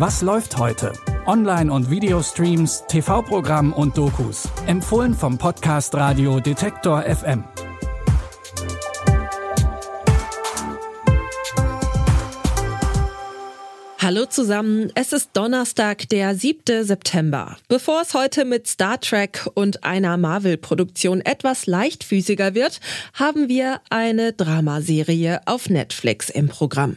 Was läuft heute? Online- und Videostreams, TV-Programm und Dokus. Empfohlen vom Podcast Radio Detektor FM. Hallo zusammen, es ist Donnerstag, der 7. September. Bevor es heute mit Star Trek und einer Marvel-Produktion etwas leichtfüßiger wird, haben wir eine Dramaserie auf Netflix im Programm.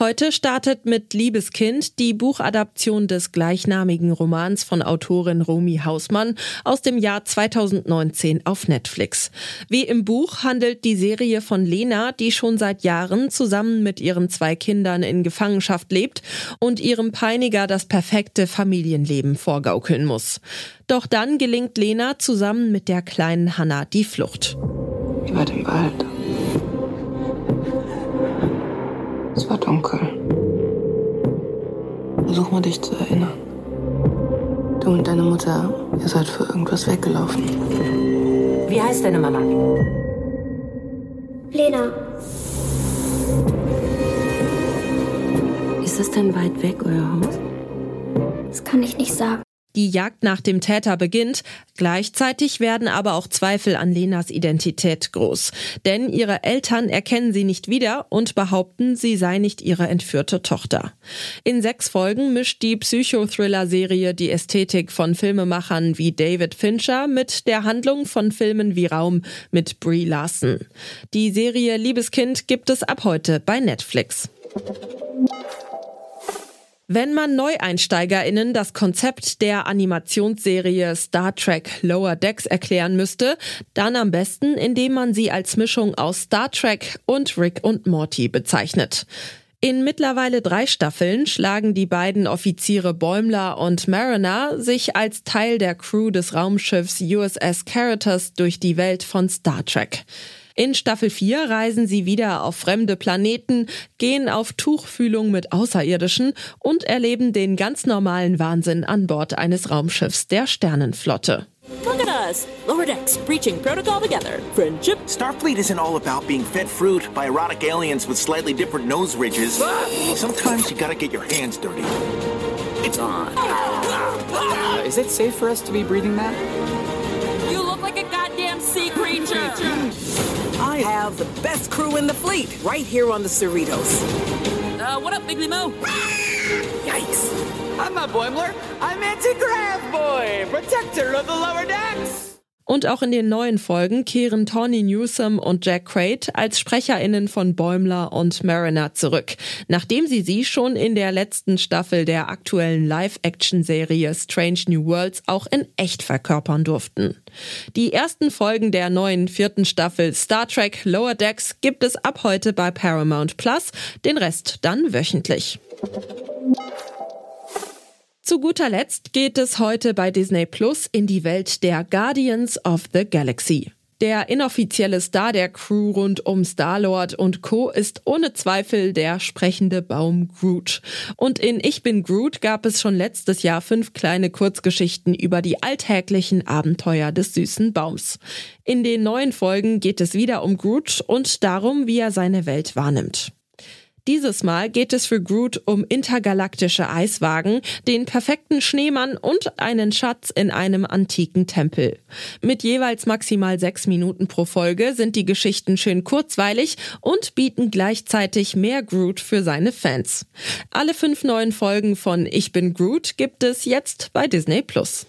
Heute startet mit Liebeskind die Buchadaption des gleichnamigen Romans von Autorin Romy Hausmann aus dem Jahr 2019 auf Netflix. Wie im Buch handelt die Serie von Lena, die schon seit Jahren zusammen mit ihren zwei Kindern in Gefangenschaft lebt und ihrem Peiniger das perfekte Familienleben vorgaukeln muss. Doch dann gelingt Lena zusammen mit der kleinen Hanna die Flucht. Wart im Wald. Dunkel. Versuch mal dich zu erinnern. Du und deine Mutter, ihr seid für irgendwas weggelaufen. Wie heißt deine Mama? Lena, Ist es denn weit weg, euer Haus? das kann ich nicht sagen. Die Jagd nach dem Täter beginnt, gleichzeitig werden aber auch Zweifel an Lenas Identität groß. Denn ihre Eltern erkennen sie nicht wieder und behaupten, sie sei nicht ihre entführte Tochter. In sechs Folgen mischt die Psychothriller-Serie die Ästhetik von Filmemachern wie David Fincher mit der Handlung von Filmen wie Raum mit Brie Larson. Die Serie Liebeskind gibt es ab heute bei Netflix. Wenn man NeueinsteigerInnen das Konzept der Animationsserie Star Trek Lower Decks erklären müsste, dann am besten, indem man sie als Mischung aus Star Trek und Rick und Morty bezeichnet. In mittlerweile drei Staffeln schlagen die beiden Offiziere Bäumler und Mariner sich als Teil der Crew des Raumschiffs USS Caritas durch die Welt von Star Trek. In Staffel 4 reisen sie wieder auf fremde Planeten, gehen auf Tuchfühlung mit Außerirdischen und erleben den ganz normalen Wahnsinn an Bord eines Raumschiffs der Sternenflotte. Look at us, lower decks, breaching protocol together. Friendship. Starfleet isn't all about being fed fruit by erotic aliens with slightly different nose ridges. Sometimes you gotta get your hands dirty. It's on. Uh, is it safe for us to be breathing that? You look like a goddamn sea creature. I have the best crew in the fleet right here on the Cerritos. Uh, what up, Big Mo? Yikes. I'm not Boimler. I'm Anti-Grav Boy, protector of the lower decks. Und auch in den neuen Folgen kehren Tawny Newsom und Jack Crate als SprecherInnen von Bäumler und Mariner zurück, nachdem sie sie schon in der letzten Staffel der aktuellen Live-Action-Serie Strange New Worlds auch in echt verkörpern durften. Die ersten Folgen der neuen vierten Staffel Star Trek Lower Decks gibt es ab heute bei Paramount Plus, den Rest dann wöchentlich. Zu guter Letzt geht es heute bei Disney Plus in die Welt der Guardians of the Galaxy. Der inoffizielle Star der Crew rund um Star-Lord und Co. ist ohne Zweifel der sprechende Baum Groot. Und in Ich bin Groot gab es schon letztes Jahr fünf kleine Kurzgeschichten über die alltäglichen Abenteuer des süßen Baums. In den neuen Folgen geht es wieder um Groot und darum, wie er seine Welt wahrnimmt. Dieses Mal geht es für Groot um intergalaktische Eiswagen, den perfekten Schneemann und einen Schatz in einem antiken Tempel. Mit jeweils maximal sechs Minuten pro Folge sind die Geschichten schön kurzweilig und bieten gleichzeitig mehr Groot für seine Fans. Alle fünf neuen Folgen von Ich bin Groot gibt es jetzt bei Disney Plus.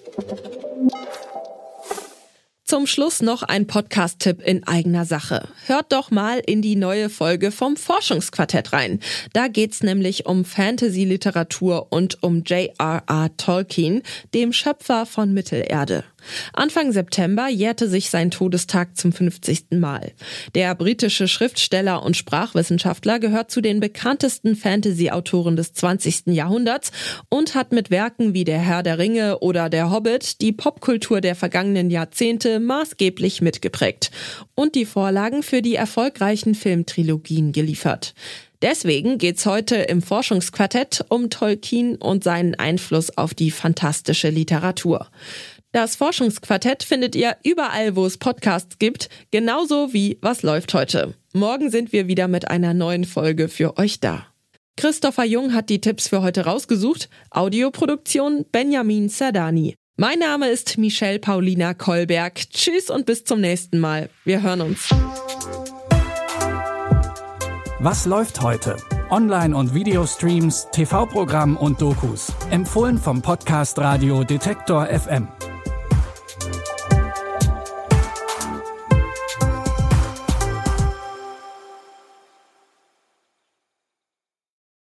Zum Schluss noch ein Podcast-Tipp in eigener Sache. Hört doch mal in die neue Folge vom Forschungsquartett rein. Da geht's nämlich um Fantasy-Literatur und um J.R.R. Tolkien, dem Schöpfer von Mittelerde. Anfang September jährte sich sein Todestag zum 50. Mal. Der britische Schriftsteller und Sprachwissenschaftler gehört zu den bekanntesten Fantasy-Autoren des 20. Jahrhunderts und hat mit Werken wie Der Herr der Ringe oder Der Hobbit die Popkultur der vergangenen Jahrzehnte maßgeblich mitgeprägt und die Vorlagen für die erfolgreichen Filmtrilogien geliefert. Deswegen geht's heute im Forschungsquartett um Tolkien und seinen Einfluss auf die fantastische Literatur. Das Forschungsquartett findet ihr überall, wo es Podcasts gibt, genauso wie Was läuft heute. Morgen sind wir wieder mit einer neuen Folge für euch da. Christopher Jung hat die Tipps für heute rausgesucht. Audioproduktion Benjamin Sardani. Mein Name ist Michelle Paulina Kolberg. Tschüss und bis zum nächsten Mal. Wir hören uns. Was läuft heute? Online- und Videostreams, TV-Programm und Dokus. Empfohlen vom Podcast Radio Detektor FM.